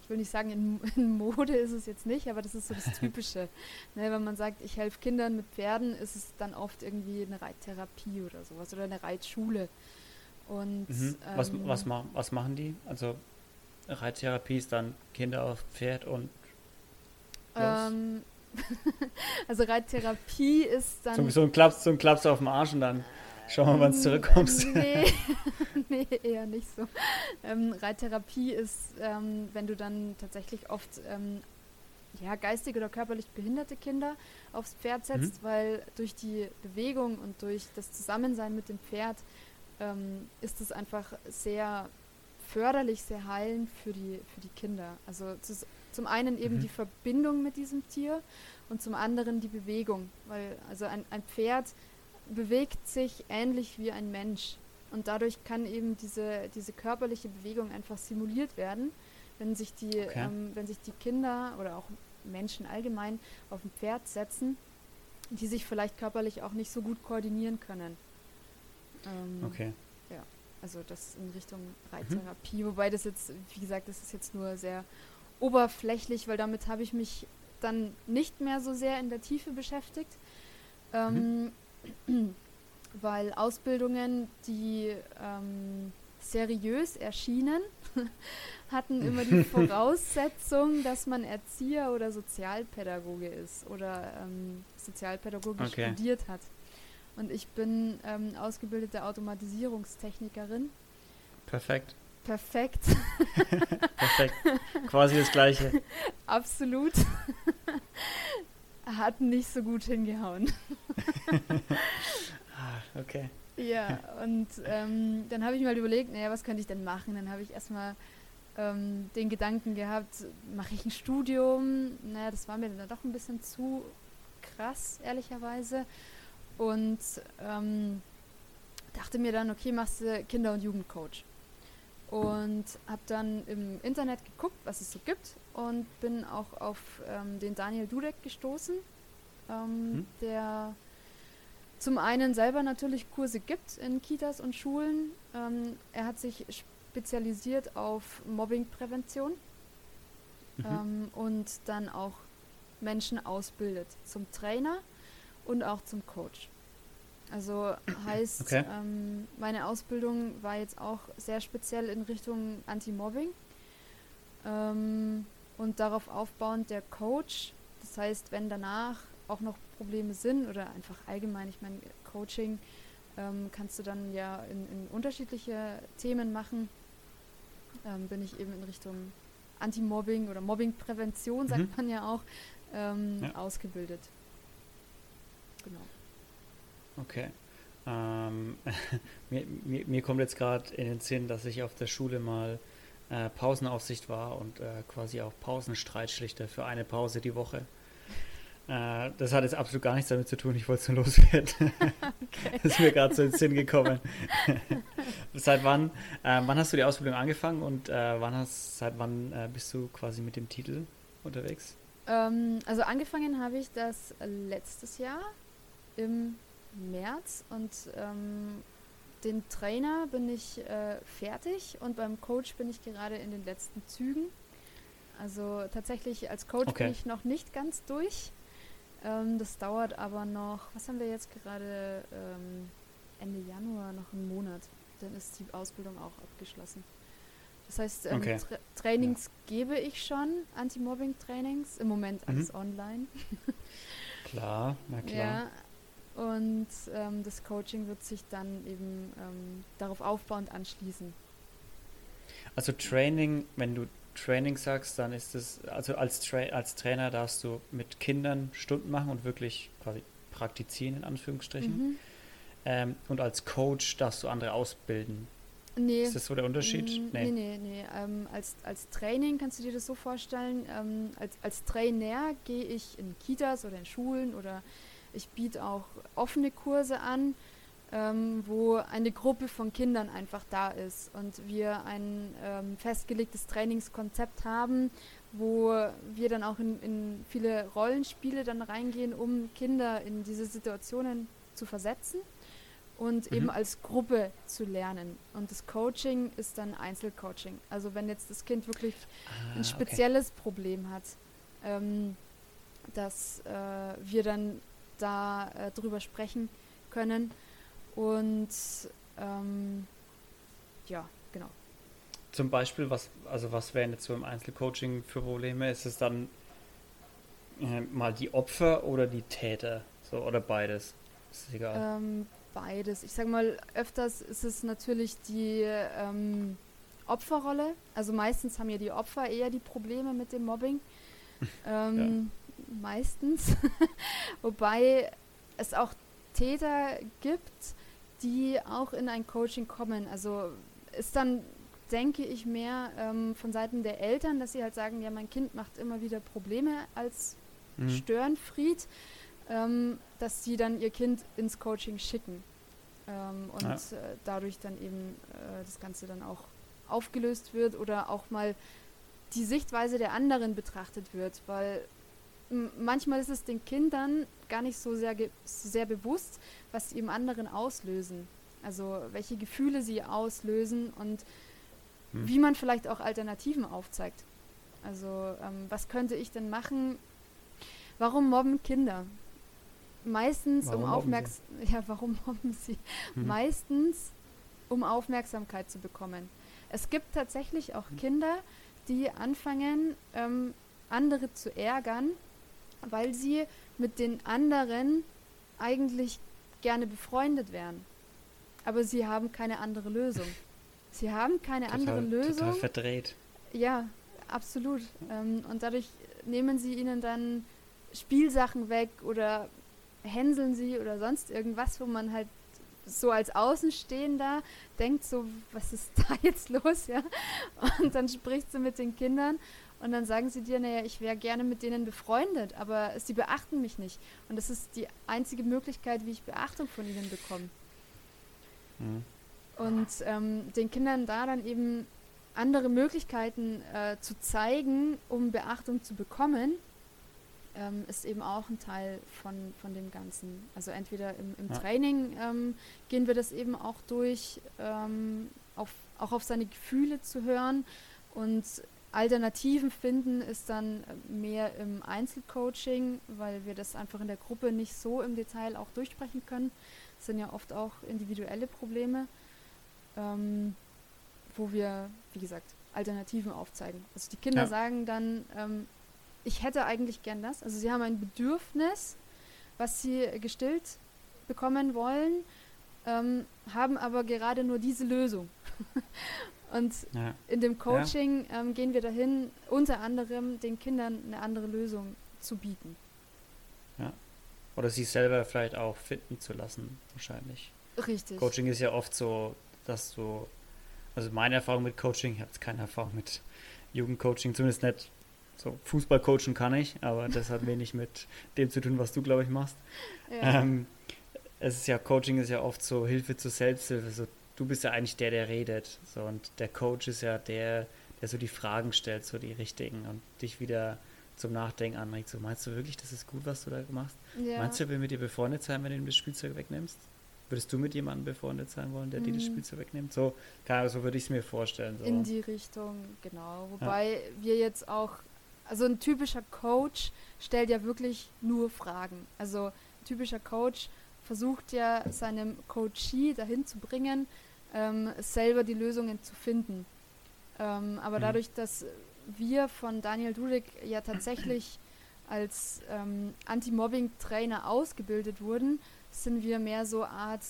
ich will nicht sagen, in, in, Mode ist es jetzt nicht, aber das ist so das Typische. ne, wenn man sagt, ich helfe Kindern mit Pferden, ist es dann oft irgendwie eine Reittherapie oder sowas oder eine Reitschule. Und
mhm. was, ähm, was, ma was machen die? Also Reittherapie ist dann Kinder auf Pferd und
ähm, also Reittherapie ist dann.
So, so, ein Klaps, so ein Klaps auf dem Arsch und dann Schau mal, wann du zurückkommst.
Nee, nee, eher nicht so. Ähm, Reittherapie ist, ähm, wenn du dann tatsächlich oft ähm, ja, geistig oder körperlich behinderte Kinder aufs Pferd setzt, mhm. weil durch die Bewegung und durch das Zusammensein mit dem Pferd ähm, ist es einfach sehr förderlich, sehr heilend für die, für die Kinder. Also zum einen eben mhm. die Verbindung mit diesem Tier und zum anderen die Bewegung, weil also ein, ein Pferd bewegt sich ähnlich wie ein Mensch. Und dadurch kann eben diese, diese körperliche Bewegung einfach simuliert werden, wenn sich, die, okay. ähm, wenn sich die Kinder oder auch Menschen allgemein auf ein Pferd setzen, die sich vielleicht körperlich auch nicht so gut koordinieren können.
Ähm, okay.
Ja, also das in Richtung Reittherapie, mhm. wobei das jetzt, wie gesagt, das ist jetzt nur sehr oberflächlich, weil damit habe ich mich dann nicht mehr so sehr in der Tiefe beschäftigt. Ähm, mhm weil Ausbildungen, die ähm, seriös erschienen, hatten immer die Voraussetzung, dass man Erzieher oder Sozialpädagoge ist oder ähm, Sozialpädagoge okay. studiert hat. Und ich bin ähm, ausgebildete Automatisierungstechnikerin.
Perfekt.
Perfekt.
Perfekt. Quasi das Gleiche.
Absolut. Hat nicht so gut hingehauen.
ah, okay.
Ja, und ähm, dann habe ich mal überlegt, naja, was könnte ich denn machen? Dann habe ich erstmal ähm, den Gedanken gehabt, mache ich ein Studium? Naja, das war mir dann doch ein bisschen zu krass, ehrlicherweise. Und ähm, dachte mir dann, okay, machst du Kinder- und Jugendcoach. Und habe dann im Internet geguckt, was es so gibt und bin auch auf ähm, den Daniel Dudek gestoßen, ähm, hm. der zum einen selber natürlich Kurse gibt in Kitas und Schulen. Ähm, er hat sich spezialisiert auf Mobbingprävention mhm. Ähm, und dann auch Menschen ausbildet zum Trainer und auch zum Coach. Also heißt, okay. ähm, meine Ausbildung war jetzt auch sehr speziell in Richtung Anti-Mobbing. Ähm, und darauf aufbauend der Coach. Das heißt, wenn danach auch noch Probleme sind oder einfach allgemein, ich meine, Coaching ähm, kannst du dann ja in, in unterschiedliche Themen machen, ähm, bin ich eben in Richtung Anti-Mobbing oder Mobbing-Prävention, sagt mhm. man ja auch, ähm, ja. ausgebildet.
Genau. Okay. Ähm, mir, mir, mir, kommt jetzt gerade in den Sinn, dass ich auf der Schule mal äh, Pausenaufsicht war und äh, quasi auch Pausenstreitschlichter für eine Pause die Woche. Äh, das hat jetzt absolut gar nichts damit zu tun, ich wollte es nur loswerden. Okay. das ist mir gerade so in den Sinn gekommen. seit wann, äh, wann hast du die Ausbildung angefangen und äh, wann hast, seit wann äh, bist du quasi mit dem Titel unterwegs?
Ähm, also angefangen habe ich das letztes Jahr im März und ähm, den Trainer bin ich äh, fertig und beim Coach bin ich gerade in den letzten Zügen. Also tatsächlich als Coach okay. bin ich noch nicht ganz durch. Ähm, das dauert aber noch, was haben wir jetzt gerade, ähm, Ende Januar, noch einen Monat. Dann ist die Ausbildung auch abgeschlossen. Das heißt, ähm, okay. Tra Trainings ja. gebe ich schon, Anti-Mobbing-Trainings, im Moment alles mhm. online.
klar, na klar. Ja,
und ähm, das Coaching wird sich dann eben ähm, darauf aufbauend anschließen.
Also Training, wenn du Training sagst, dann ist es, also als, Tra als Trainer darfst du mit Kindern Stunden machen und wirklich quasi praktizieren, in Anführungsstrichen. Mhm. Ähm, und als Coach darfst du andere ausbilden. Nee. Ist das so der Unterschied?
Mm, nee, nee, nee. nee. Ähm, als, als Training kannst du dir das so vorstellen, ähm, als, als Trainer gehe ich in Kitas oder in Schulen oder ich biete auch offene Kurse an, ähm, wo eine Gruppe von Kindern einfach da ist und wir ein ähm, festgelegtes Trainingskonzept haben, wo wir dann auch in, in viele Rollenspiele dann reingehen, um Kinder in diese Situationen zu versetzen und mhm. eben als Gruppe zu lernen. Und das Coaching ist dann Einzelcoaching. Also wenn jetzt das Kind wirklich ah, ein spezielles okay. Problem hat, ähm, dass äh, wir dann da äh, drüber sprechen können. Und ähm, ja, genau.
Zum Beispiel, was, also was wären jetzt so im Einzelcoaching für Probleme? Ist es dann äh, mal die Opfer oder die Täter? So, oder beides?
Ist egal. Ähm, beides. Ich sag mal, öfters ist es natürlich die ähm, Opferrolle. Also meistens haben ja die Opfer eher die Probleme mit dem Mobbing. Ähm, meistens. Wobei es auch Täter gibt, die auch in ein Coaching kommen. Also ist dann, denke ich, mehr ähm, von Seiten der Eltern, dass sie halt sagen, ja, mein Kind macht immer wieder Probleme als mhm. Störenfried, ähm, dass sie dann ihr Kind ins Coaching schicken. Ähm, und ja. äh, dadurch dann eben äh, das Ganze dann auch aufgelöst wird oder auch mal die Sichtweise der anderen betrachtet wird, weil manchmal ist es den Kindern gar nicht so sehr, sehr bewusst, was sie im anderen auslösen. Also welche Gefühle sie auslösen und hm. wie man vielleicht auch Alternativen aufzeigt. Also ähm, was könnte ich denn machen? Warum mobben Kinder? Meistens warum um Aufmerksamkeit. Ja, warum mobben sie? Hm. Meistens um Aufmerksamkeit zu bekommen. Es gibt tatsächlich auch hm. Kinder, die anfangen, ähm, andere zu ärgern, weil sie mit den anderen eigentlich gerne befreundet wären. Aber sie haben keine andere Lösung. Sie haben keine total, andere Lösung. Total
verdreht.
Ja, absolut. Ähm, und dadurch nehmen sie ihnen dann Spielsachen weg oder hänseln sie oder sonst irgendwas, wo man halt so als Außenstehender denkt so, was ist da jetzt los, ja? Und dann sprichst du mit den Kindern und dann sagen sie dir, naja, ich wäre gerne mit denen befreundet, aber sie beachten mich nicht. Und das ist die einzige Möglichkeit, wie ich Beachtung von ihnen bekomme. Mhm. Und ähm, den Kindern da dann eben andere Möglichkeiten äh, zu zeigen, um Beachtung zu bekommen, ähm, ist eben auch ein Teil von, von dem Ganzen. Also entweder im, im ja. Training ähm, gehen wir das eben auch durch, ähm, auf, auch auf seine Gefühle zu hören und Alternativen finden ist dann mehr im Einzelcoaching, weil wir das einfach in der Gruppe nicht so im Detail auch durchsprechen können. Das sind ja oft auch individuelle Probleme, ähm, wo wir, wie gesagt, Alternativen aufzeigen. Also die Kinder ja. sagen dann, ähm, ich hätte eigentlich gern das. Also sie haben ein Bedürfnis, was sie gestillt bekommen wollen, ähm, haben aber gerade nur diese Lösung. Und ja. in dem Coaching ja. ähm, gehen wir dahin, unter anderem den Kindern eine andere Lösung zu bieten.
Ja. Oder sich selber vielleicht auch finden zu lassen, wahrscheinlich.
Richtig.
Coaching ist ja oft so, dass du, also meine Erfahrung mit Coaching, ich habe jetzt keine Erfahrung mit Jugendcoaching, zumindest nicht so Fußballcoaching kann ich, aber das hat wenig mit dem zu tun, was du, glaube ich, machst. Ja. Ähm, es ist ja, Coaching ist ja oft so Hilfe zur Selbsthilfe, so du bist ja eigentlich der, der redet. So, und der Coach ist ja der, der so die Fragen stellt, so die richtigen und dich wieder zum Nachdenken anregt. So, meinst du wirklich, das ist gut, was du da machst? Ja. Meinst du, will mit dir befreundet sein, wenn du das Spielzeug wegnimmst? Würdest du mit jemandem befreundet sein wollen, der mhm. dir das mhm. Spielzeug wegnimmt? So, so würde ich es mir vorstellen. So.
In die Richtung, genau. Wobei ja. wir jetzt auch, also ein typischer Coach stellt ja wirklich nur Fragen. Also ein typischer Coach versucht ja seinem Coachee dahin zu bringen, ähm, selber die Lösungen zu finden. Ähm, aber mhm. dadurch, dass wir von Daniel Dudek ja tatsächlich als ähm, Anti-Mobbing-Trainer ausgebildet wurden, sind wir mehr so Art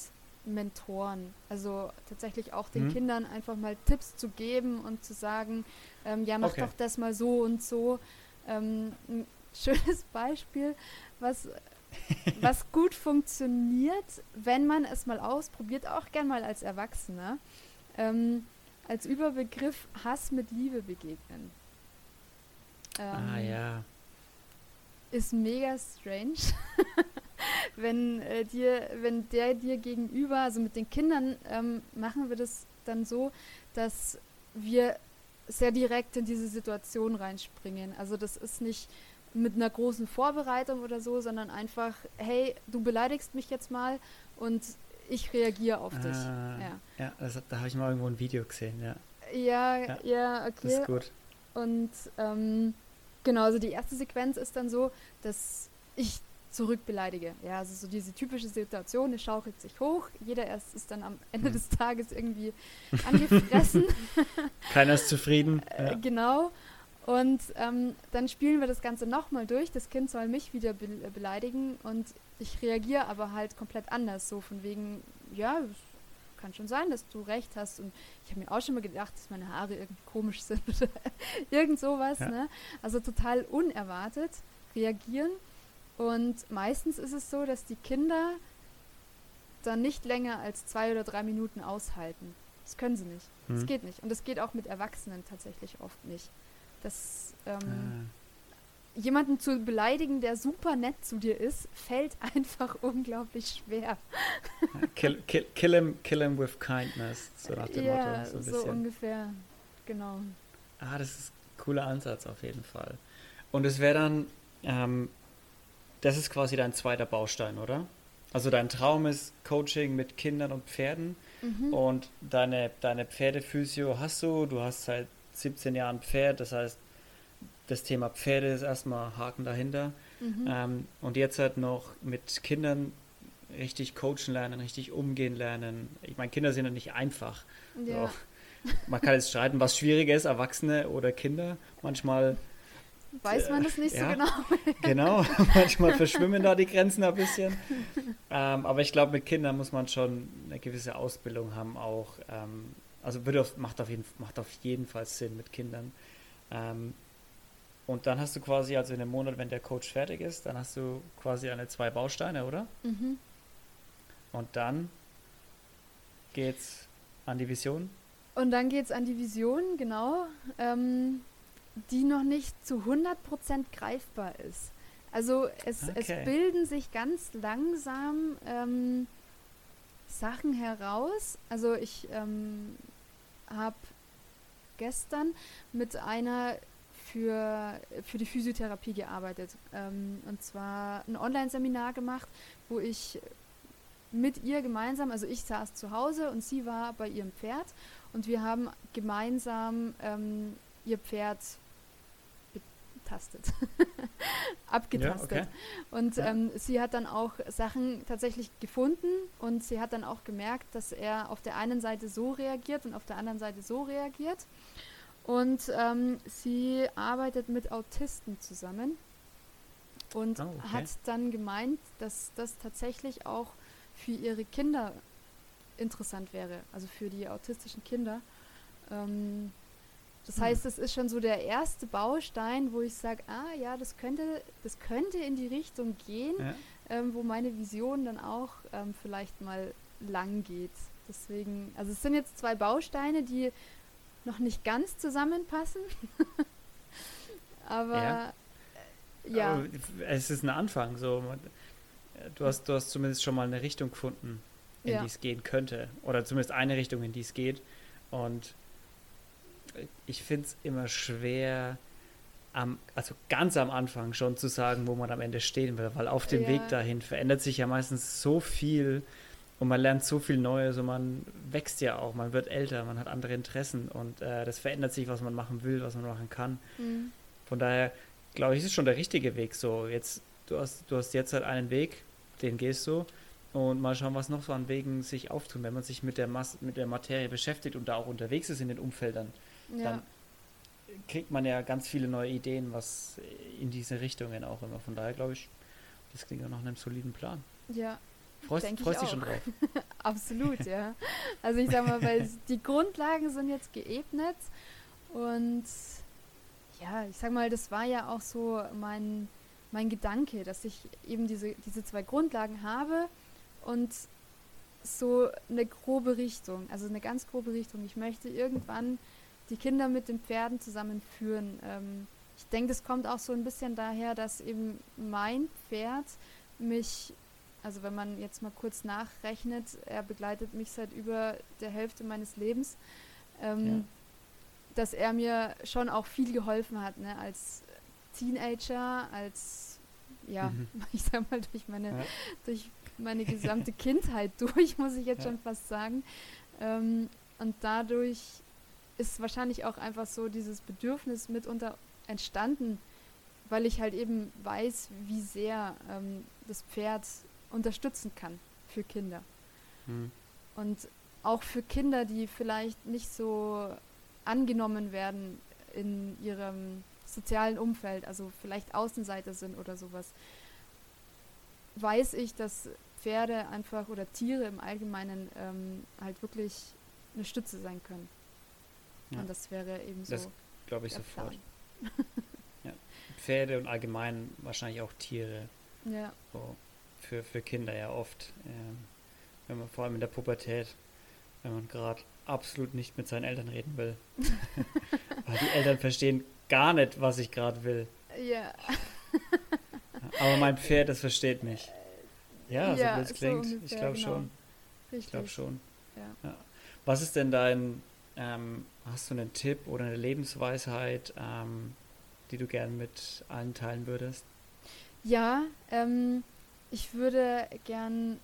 Mentoren. Also tatsächlich auch den mhm. Kindern einfach mal Tipps zu geben und zu sagen, ähm, ja, mach okay. doch das mal so und so. Ähm, ein schönes Beispiel, was was gut funktioniert, wenn man es mal ausprobiert, auch gern mal als Erwachsener, ähm, als Überbegriff Hass mit Liebe begegnen.
Ähm, ah ja.
Ist mega strange. wenn äh, dir, wenn der dir gegenüber, also mit den Kindern ähm, machen wir das dann so, dass wir sehr direkt in diese Situation reinspringen. Also das ist nicht mit einer großen Vorbereitung oder so, sondern einfach, hey, du beleidigst mich jetzt mal und ich reagiere auf dich.
Ah, ja, ja das, da habe ich mal irgendwo ein Video gesehen, ja.
Ja, ja, ja okay. Das
ist gut.
Und ähm, genau, also die erste Sequenz ist dann so, dass ich zurückbeleidige. Ja, also so diese typische Situation, es schaukelt sich hoch, jeder erst ist dann am Ende hm. des Tages irgendwie angefressen.
Keiner ist zufrieden.
Ja. Äh, genau. Und ähm, dann spielen wir das Ganze nochmal durch. Das Kind soll mich wieder be beleidigen und ich reagiere aber halt komplett anders. So von wegen, ja, kann schon sein, dass du recht hast. Und ich habe mir auch schon mal gedacht, dass meine Haare irgendwie komisch sind oder irgend sowas. Ja. Ne? Also total unerwartet reagieren. Und meistens ist es so, dass die Kinder dann nicht länger als zwei oder drei Minuten aushalten. Das können sie nicht. Hm. Das geht nicht. Und das geht auch mit Erwachsenen tatsächlich oft nicht. Das, ähm, ah. jemanden zu beleidigen, der super nett zu dir ist, fällt einfach unglaublich schwer.
kill, kill, kill, him, kill him with kindness, so nach dem
ja, Motto. So, so ungefähr, genau.
Ah, das ist ein cooler Ansatz auf jeden Fall. Und es wäre dann, ähm, das ist quasi dein zweiter Baustein, oder? Also dein Traum ist Coaching mit Kindern und Pferden mhm. und deine, deine Pferdephysio hast du, du hast halt 17 Jahren Pferd, das heißt, das Thema Pferde ist erstmal Haken dahinter. Mhm. Ähm, und jetzt halt noch mit Kindern richtig coachen lernen, richtig umgehen lernen. Ich meine, Kinder sind ja nicht einfach. Ja. So. Man kann jetzt streiten, was schwieriger ist, Erwachsene oder Kinder. Manchmal
weiß man das nicht äh, so genau.
genau, manchmal verschwimmen da die Grenzen ein bisschen. Ähm, aber ich glaube, mit Kindern muss man schon eine gewisse Ausbildung haben, auch ähm, also würde auf, macht, auf jeden, macht auf jeden Fall Sinn mit Kindern. Ähm, und dann hast du quasi, also in einem Monat, wenn der Coach fertig ist, dann hast du quasi eine zwei Bausteine, oder? Mhm. Und dann geht's an die Vision.
Und dann geht's an die Vision, genau, ähm, die noch nicht zu 100% greifbar ist. Also es, okay. es bilden sich ganz langsam ähm, Sachen heraus. Also ich ähm, habe gestern mit einer für, für die Physiotherapie gearbeitet. Ähm, und zwar ein Online-Seminar gemacht, wo ich mit ihr gemeinsam, also ich saß zu Hause und sie war bei ihrem Pferd und wir haben gemeinsam ähm, ihr Pferd betastet, abgetastet. Ja, okay. Und ja. ähm, sie hat dann auch Sachen tatsächlich gefunden und sie hat dann auch gemerkt, dass er auf der einen Seite so reagiert und auf der anderen Seite so reagiert. Und ähm, sie arbeitet mit Autisten zusammen und oh, okay. hat dann gemeint, dass das tatsächlich auch für ihre Kinder interessant wäre, also für die autistischen Kinder. Ähm, das hm. heißt, es ist schon so der erste Baustein, wo ich sage, ah ja, das könnte, das könnte in die Richtung gehen, ja. ähm, wo meine Vision dann auch ähm, vielleicht mal lang geht. Deswegen, also es sind jetzt zwei Bausteine, die noch nicht ganz zusammenpassen. Aber ja.
Äh, ja. Aber es ist ein Anfang. So. Du, hast, du hast zumindest schon mal eine Richtung gefunden, in ja. die es gehen könnte. Oder zumindest eine Richtung, in die es geht. Und ich finde es immer schwer, am, also ganz am Anfang schon zu sagen, wo man am Ende stehen will, weil auf dem ja. Weg dahin verändert sich ja meistens so viel und man lernt so viel Neues und man wächst ja auch, man wird älter, man hat andere Interessen und äh, das verändert sich, was man machen will, was man machen kann. Mhm. Von daher glaube ich, ist es schon der richtige Weg. So, jetzt, du hast, du hast jetzt halt einen Weg, den gehst du und mal schauen, was noch so an Wegen sich auftun, wenn man sich mit der, Mas mit der Materie beschäftigt und da auch unterwegs ist in den Umfeldern. Ja. Dann kriegt man ja ganz viele neue Ideen, was in diese Richtungen auch immer. Von daher glaube ich, das klingt ja nach einem soliden Plan.
Ja,
Freust, freust dich schon drauf?
Absolut, ja. Also ich sag mal, weil die Grundlagen sind jetzt geebnet und ja, ich sag mal, das war ja auch so mein, mein Gedanke, dass ich eben diese, diese zwei Grundlagen habe und so eine grobe Richtung, also eine ganz grobe Richtung. Ich möchte irgendwann die Kinder mit den Pferden zusammenführen. Ähm, ich denke, das kommt auch so ein bisschen daher, dass eben mein Pferd mich also wenn man jetzt mal kurz nachrechnet, er begleitet mich seit über der Hälfte meines Lebens, ähm, ja. dass er mir schon auch viel geholfen hat, ne? als Teenager, als ja, mhm. ich sag mal durch meine, ja. durch meine gesamte Kindheit durch, muss ich jetzt ja. schon fast sagen. Ähm, und dadurch ist wahrscheinlich auch einfach so dieses Bedürfnis mitunter entstanden, weil ich halt eben weiß, wie sehr ähm, das Pferd unterstützen kann für Kinder. Mhm. Und auch für Kinder, die vielleicht nicht so angenommen werden in ihrem sozialen Umfeld, also vielleicht Außenseiter sind oder sowas, weiß ich, dass Pferde einfach oder Tiere im Allgemeinen ähm, halt wirklich eine Stütze sein können. Ja. Und das wäre eben so. Das
glaube ich sofort. ja. Pferde und allgemein wahrscheinlich auch Tiere.
Ja.
So für, für Kinder ja oft. Ähm, wenn man vor allem in der Pubertät, wenn man gerade absolut nicht mit seinen Eltern reden will. Weil die Eltern verstehen gar nicht, was ich gerade will.
Ja.
Aber mein Pferd, das versteht mich. Ja, so ja, wie es klingt. So ungefähr, ich glaube genau. schon. Richtig. Ich glaube schon. Ja. ja. Was ist denn dein, ähm, hast du einen Tipp oder eine Lebensweisheit, ähm, die du gern mit allen teilen würdest?
Ja, ähm, ich würde gern,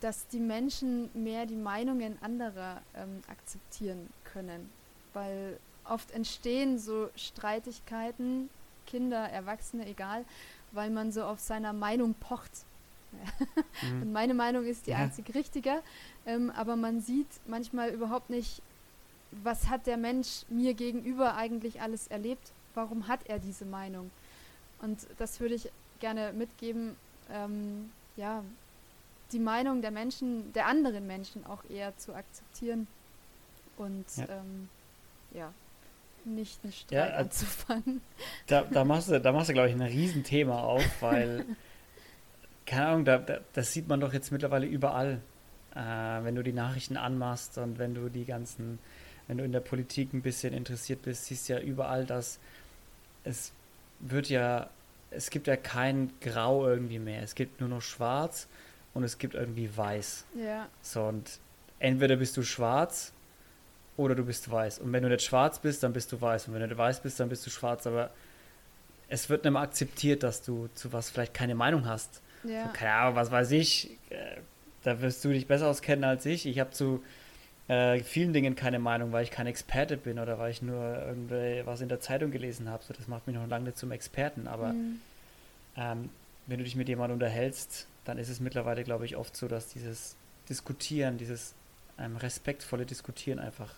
dass die Menschen mehr die Meinungen anderer ähm, akzeptieren können, weil oft entstehen so Streitigkeiten, Kinder, Erwachsene, egal, weil man so auf seiner Meinung pocht. mhm. Und meine Meinung ist die ja. einzig richtige, ähm, aber man sieht manchmal überhaupt nicht, was hat der Mensch mir gegenüber eigentlich alles erlebt, warum hat er diese Meinung. Und das würde ich gerne mitgeben, ähm, ja, die Meinung der Menschen, der anderen Menschen auch eher zu akzeptieren und ja, ähm, ja nicht einen Streit ja, anzufangen.
Da, da machst du, da machst du, glaube ich, ein Riesenthema auf, weil, keine Ahnung, da, da, das sieht man doch jetzt mittlerweile überall. Äh, wenn du die Nachrichten anmachst und wenn du die ganzen, wenn du in der Politik ein bisschen interessiert bist, siehst du ja überall, dass es wird ja es gibt ja kein Grau irgendwie mehr. Es gibt nur noch Schwarz und es gibt irgendwie Weiß.
Ja.
So, und entweder bist du schwarz oder du bist weiß. Und wenn du nicht schwarz bist, dann bist du weiß. Und wenn du nicht weiß bist, dann bist du schwarz. Aber es wird nicht mehr akzeptiert, dass du zu was vielleicht keine Meinung hast. Ja. So, keine Ahnung, was weiß ich. Äh, da wirst du dich besser auskennen als ich. Ich habe zu äh, vielen Dingen keine Meinung, weil ich kein Experte bin oder weil ich nur irgendwie was in der Zeitung gelesen habe. So, das macht mich noch lange nicht zum Experten. Aber mhm. ähm, wenn du dich mit jemandem unterhältst, dann ist es mittlerweile, glaube ich, oft so, dass dieses Diskutieren, dieses ähm, respektvolle Diskutieren einfach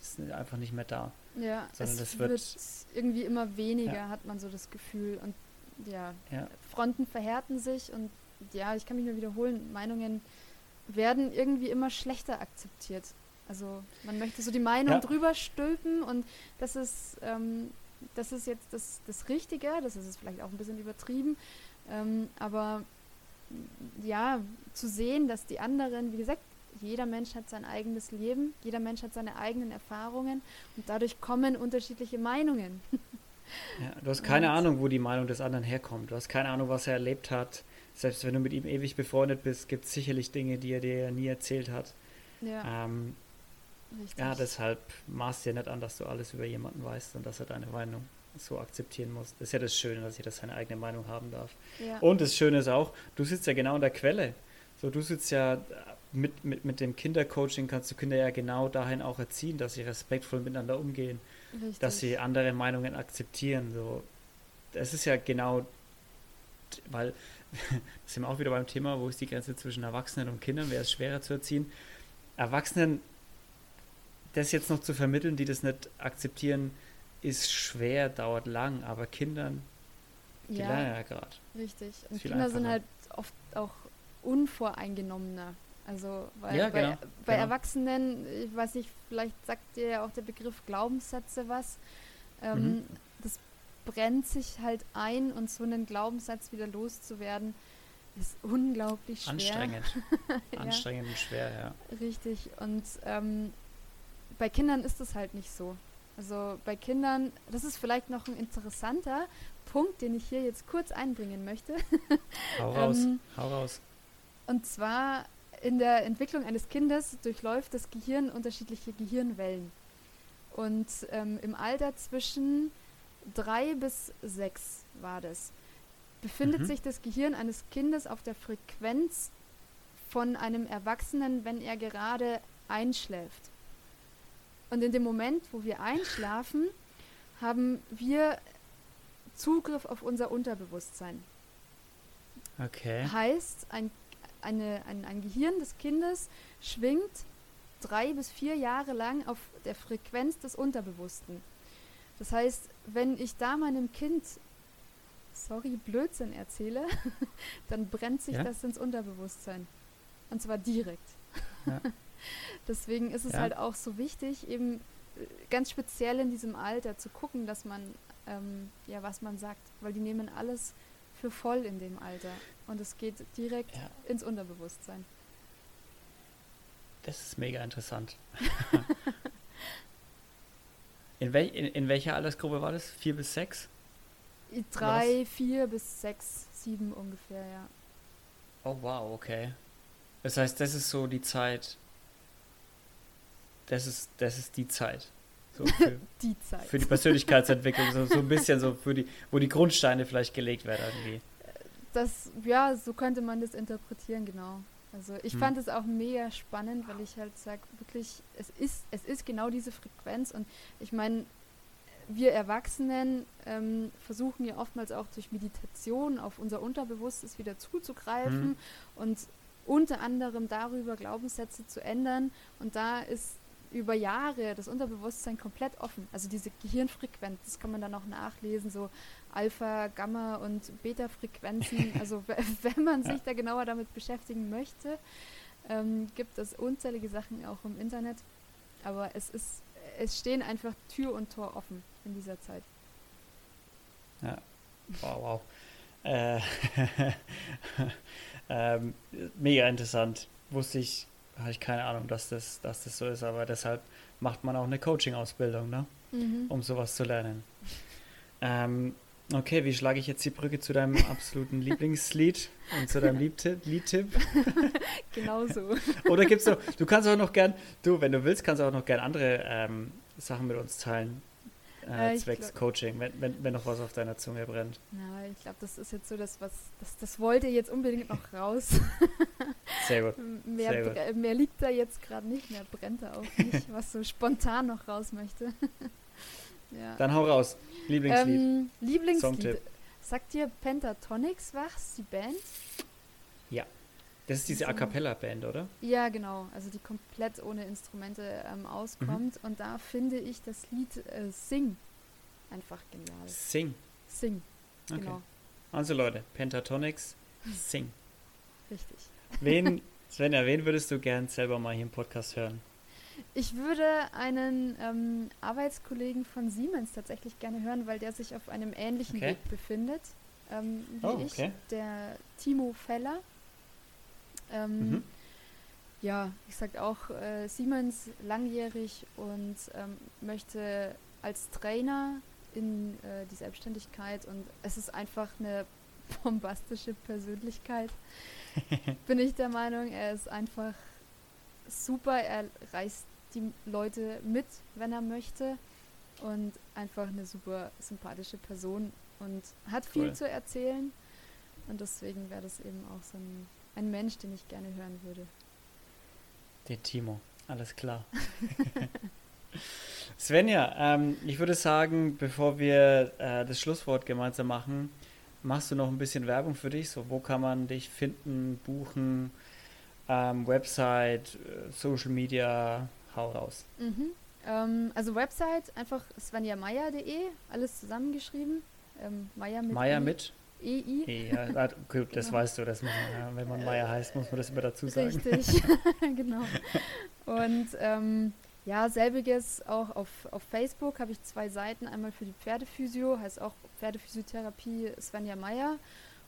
ist einfach nicht mehr da.
Ja, sondern es das wird, wird, irgendwie immer weniger, ja. hat man so das Gefühl. Und ja, ja, Fronten verhärten sich und ja, ich kann mich nur wiederholen, Meinungen werden irgendwie immer schlechter akzeptiert. Also man möchte so die Meinung ja. drüber stülpen und das ist, ähm, das ist jetzt das, das Richtige, das ist vielleicht auch ein bisschen übertrieben, ähm, aber ja, zu sehen, dass die anderen, wie gesagt, jeder Mensch hat sein eigenes Leben, jeder Mensch hat seine eigenen Erfahrungen und dadurch kommen unterschiedliche Meinungen.
Ja, du hast keine und Ahnung, wo die Meinung des anderen herkommt. Du hast keine Ahnung, was er erlebt hat. Selbst wenn du mit ihm ewig befreundet bist, gibt es sicherlich Dinge, die er dir nie erzählt hat. Ja. Ähm, ja, deshalb maßt dir nicht an, dass du alles über jemanden weißt und dass er deine Meinung so akzeptieren muss. Das ist ja das Schöne, dass jeder seine eigene Meinung haben darf. Ja. Und das Schöne ist auch, du sitzt ja genau in der Quelle. So, du sitzt ja mit, mit, mit dem Kindercoaching kannst du Kinder ja genau dahin auch erziehen, dass sie respektvoll miteinander umgehen, Richtig. dass sie andere Meinungen akzeptieren. So, das ist ja genau, weil das sind wir auch wieder beim Thema, wo ist die Grenze zwischen Erwachsenen und Kindern, wer ist schwerer zu erziehen. Erwachsenen, das jetzt noch zu vermitteln, die das nicht akzeptieren, ist schwer, dauert lang, aber Kindern, die ja, lernen ja gerade.
Richtig. Und Kinder einfacher. sind halt oft auch unvoreingenommener. Also weil
ja,
bei,
genau,
bei
genau.
Erwachsenen, ich weiß nicht, vielleicht sagt dir ja auch der Begriff Glaubenssätze was. Ähm, mhm. Das brennt sich halt ein und so einen Glaubenssatz wieder loszuwerden, ist unglaublich schwer.
Anstrengend. ja. Anstrengend und schwer, ja.
Richtig. Und ähm, bei Kindern ist es halt nicht so. Also bei Kindern, das ist vielleicht noch ein interessanter Punkt, den ich hier jetzt kurz einbringen möchte.
Hau raus, ähm, hau raus.
Und zwar in der Entwicklung eines Kindes durchläuft das Gehirn unterschiedliche Gehirnwellen. Und ähm, im Alter zwischen drei bis sechs war das, befindet mhm. sich das Gehirn eines Kindes auf der Frequenz von einem Erwachsenen, wenn er gerade einschläft. Und in dem Moment, wo wir einschlafen, haben wir Zugriff auf unser Unterbewusstsein.
Okay.
Heißt, ein eine, ein, ein Gehirn des Kindes schwingt drei bis vier Jahre lang auf der Frequenz des Unterbewussten. Das heißt, wenn ich da meinem Kind, sorry, Blödsinn erzähle, dann brennt sich ja? das ins Unterbewusstsein. Und zwar direkt. Ja. Deswegen ist es ja. halt auch so wichtig, eben äh, ganz speziell in diesem Alter zu gucken, dass man, ähm, ja, was man sagt, weil die nehmen alles für voll in dem Alter. Und es geht direkt ja. ins Unterbewusstsein.
Das ist mega interessant. in, wel in, in, welcher Altersgruppe war das? Vier bis sechs?
Drei, vier bis sechs, sieben ungefähr, ja.
Oh wow, okay. Das heißt, das ist so die Zeit. Das ist, das ist die Zeit. So für,
die Zeit.
Für die Persönlichkeitsentwicklung, so, so ein bisschen so für die, wo die Grundsteine vielleicht gelegt werden irgendwie.
Das, ja, so könnte man das interpretieren, genau. Also ich hm. fand es auch mega spannend, weil ich halt sage, wirklich, es ist, es ist genau diese Frequenz und ich meine, wir Erwachsenen ähm, versuchen ja oftmals auch durch Meditation auf unser Unterbewusstes wieder zuzugreifen hm. und unter anderem darüber Glaubenssätze zu ändern. Und da ist über Jahre das Unterbewusstsein komplett offen. Also diese Gehirnfrequenz, das kann man dann auch nachlesen, so Alpha, Gamma und Beta-Frequenzen. Also wenn man sich da genauer damit beschäftigen möchte, ähm, gibt es unzählige Sachen auch im Internet. Aber es ist, es stehen einfach Tür und Tor offen in dieser Zeit.
Ja, wow, wow. Äh, ähm, mega interessant. Wusste ich habe ich keine Ahnung, dass das, dass das so ist, aber deshalb macht man auch eine Coaching-Ausbildung, ne? Mhm. um sowas zu lernen. Ähm, okay, wie schlage ich jetzt die Brücke zu deinem absoluten Lieblingslied und zu deinem Liedtipp?
genau so.
Oder gibt's noch, du kannst auch noch gern, du, wenn du willst, kannst du auch noch gern andere ähm, Sachen mit uns teilen. Äh, zwecks glaub, Coaching, wenn, wenn, wenn noch was auf deiner Zunge brennt.
Ja, ich glaube, das ist jetzt so das, was, das, das wollte jetzt unbedingt noch raus.
Sehr gut.
Mehr,
Sehr gut.
mehr liegt da jetzt gerade nicht, mehr brennt da auch nicht, was so spontan noch raus möchte.
ja. Dann hau raus. Lieblingslied.
Ähm, Lieblingslied. Songtipp. Sagt dir Pentatonics was, die Band?
Ja. Das ist diese A Cappella-Band, oder?
Ja, genau. Also die komplett ohne Instrumente ähm, auskommt. Mhm. Und da finde ich das Lied äh, Sing einfach genial.
Sing.
Sing.
Okay. Genau. Also Leute, Pentatonics, Sing.
Richtig.
Wen, Svenja, wen würdest du gern selber mal hier im Podcast hören?
Ich würde einen ähm, Arbeitskollegen von Siemens tatsächlich gerne hören, weil der sich auf einem ähnlichen okay. Weg befindet ähm, wie oh, okay. ich, der Timo Feller. Ähm, mhm. Ja, ich sag auch äh, Siemens langjährig und ähm, möchte als Trainer in äh, die Selbstständigkeit und es ist einfach eine bombastische Persönlichkeit. Bin ich der Meinung, er ist einfach super, er reißt die Leute mit, wenn er möchte und einfach eine super sympathische Person und hat viel cool. zu erzählen und deswegen wäre das eben auch so ein, ein Mensch, den ich gerne hören würde.
Den Timo, alles klar. Svenja, ähm, ich würde sagen, bevor wir äh, das Schlusswort gemeinsam machen, machst du noch ein bisschen Werbung für dich? So, wo kann man dich finden, buchen, ähm, Website, äh, Social Media, hau raus.
Mhm. Ähm, also Website einfach svenjameier.de, alles zusammengeschrieben. Ähm, Meier mit.
Meier mit?
EI.
Ja, ah, gut, das genau. weißt du, das man, wenn man Meier heißt, muss man das immer dazu sagen.
Richtig, genau. Und ähm, ja, selbiges auch auf, auf Facebook habe ich zwei Seiten. Einmal für die Pferdephysio, heißt auch Pferdephysiotherapie Svenja Meier.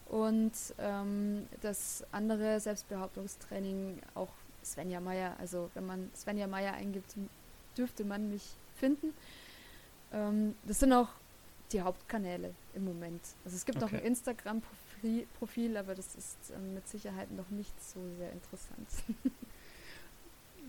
Und ähm, das andere Selbstbehauptungstraining auch Svenja Meier. Also wenn man Svenja Meier eingibt, dürfte man mich finden. Ähm, das sind auch die Hauptkanäle im Moment. Also es gibt okay. noch ein Instagram-Profil, aber das ist ähm, mit Sicherheit noch nicht so sehr interessant.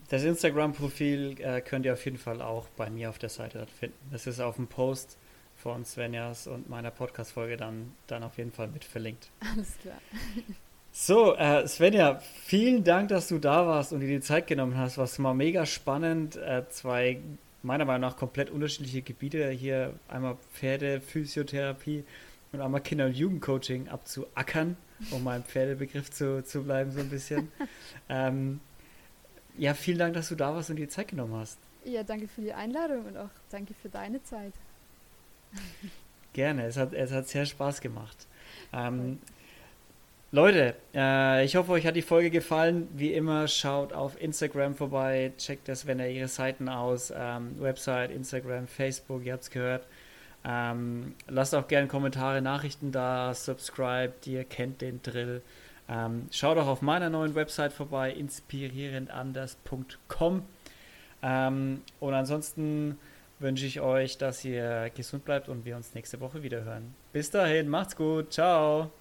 Das Instagram-Profil äh, könnt ihr auf jeden Fall auch bei mir auf der Seite finden. Das ist auf dem Post von Svenjas und meiner Podcast-Folge dann, dann auf jeden Fall mit verlinkt.
Alles klar.
So, äh, Svenja, vielen Dank, dass du da warst und dir die Zeit genommen hast. Was mal mega spannend. Äh, zwei meiner Meinung nach komplett unterschiedliche Gebiete hier. Einmal Pferde, Physiotherapie und einmal Kinder- und Jugendcoaching abzuackern, um meinem Pferdebegriff zu, zu bleiben, so ein bisschen. ähm, ja, vielen Dank, dass du da warst und dir Zeit genommen hast.
Ja, danke für die Einladung und auch danke für deine Zeit.
Gerne, es hat, es hat sehr Spaß gemacht. Ähm, Leute, äh, ich hoffe, euch hat die Folge gefallen. Wie immer, schaut auf Instagram vorbei, checkt das, wenn ihr ihre Seiten aus, ähm, Website, Instagram, Facebook, ihr habt es gehört. Ähm, lasst auch gerne Kommentare, Nachrichten da, subscribe, ihr kennt den Drill. Ähm, schaut auch auf meiner neuen Website vorbei, inspirierendanders.com. Ähm, und ansonsten wünsche ich euch, dass ihr gesund bleibt und wir uns nächste Woche wieder hören. Bis dahin, macht's gut, ciao.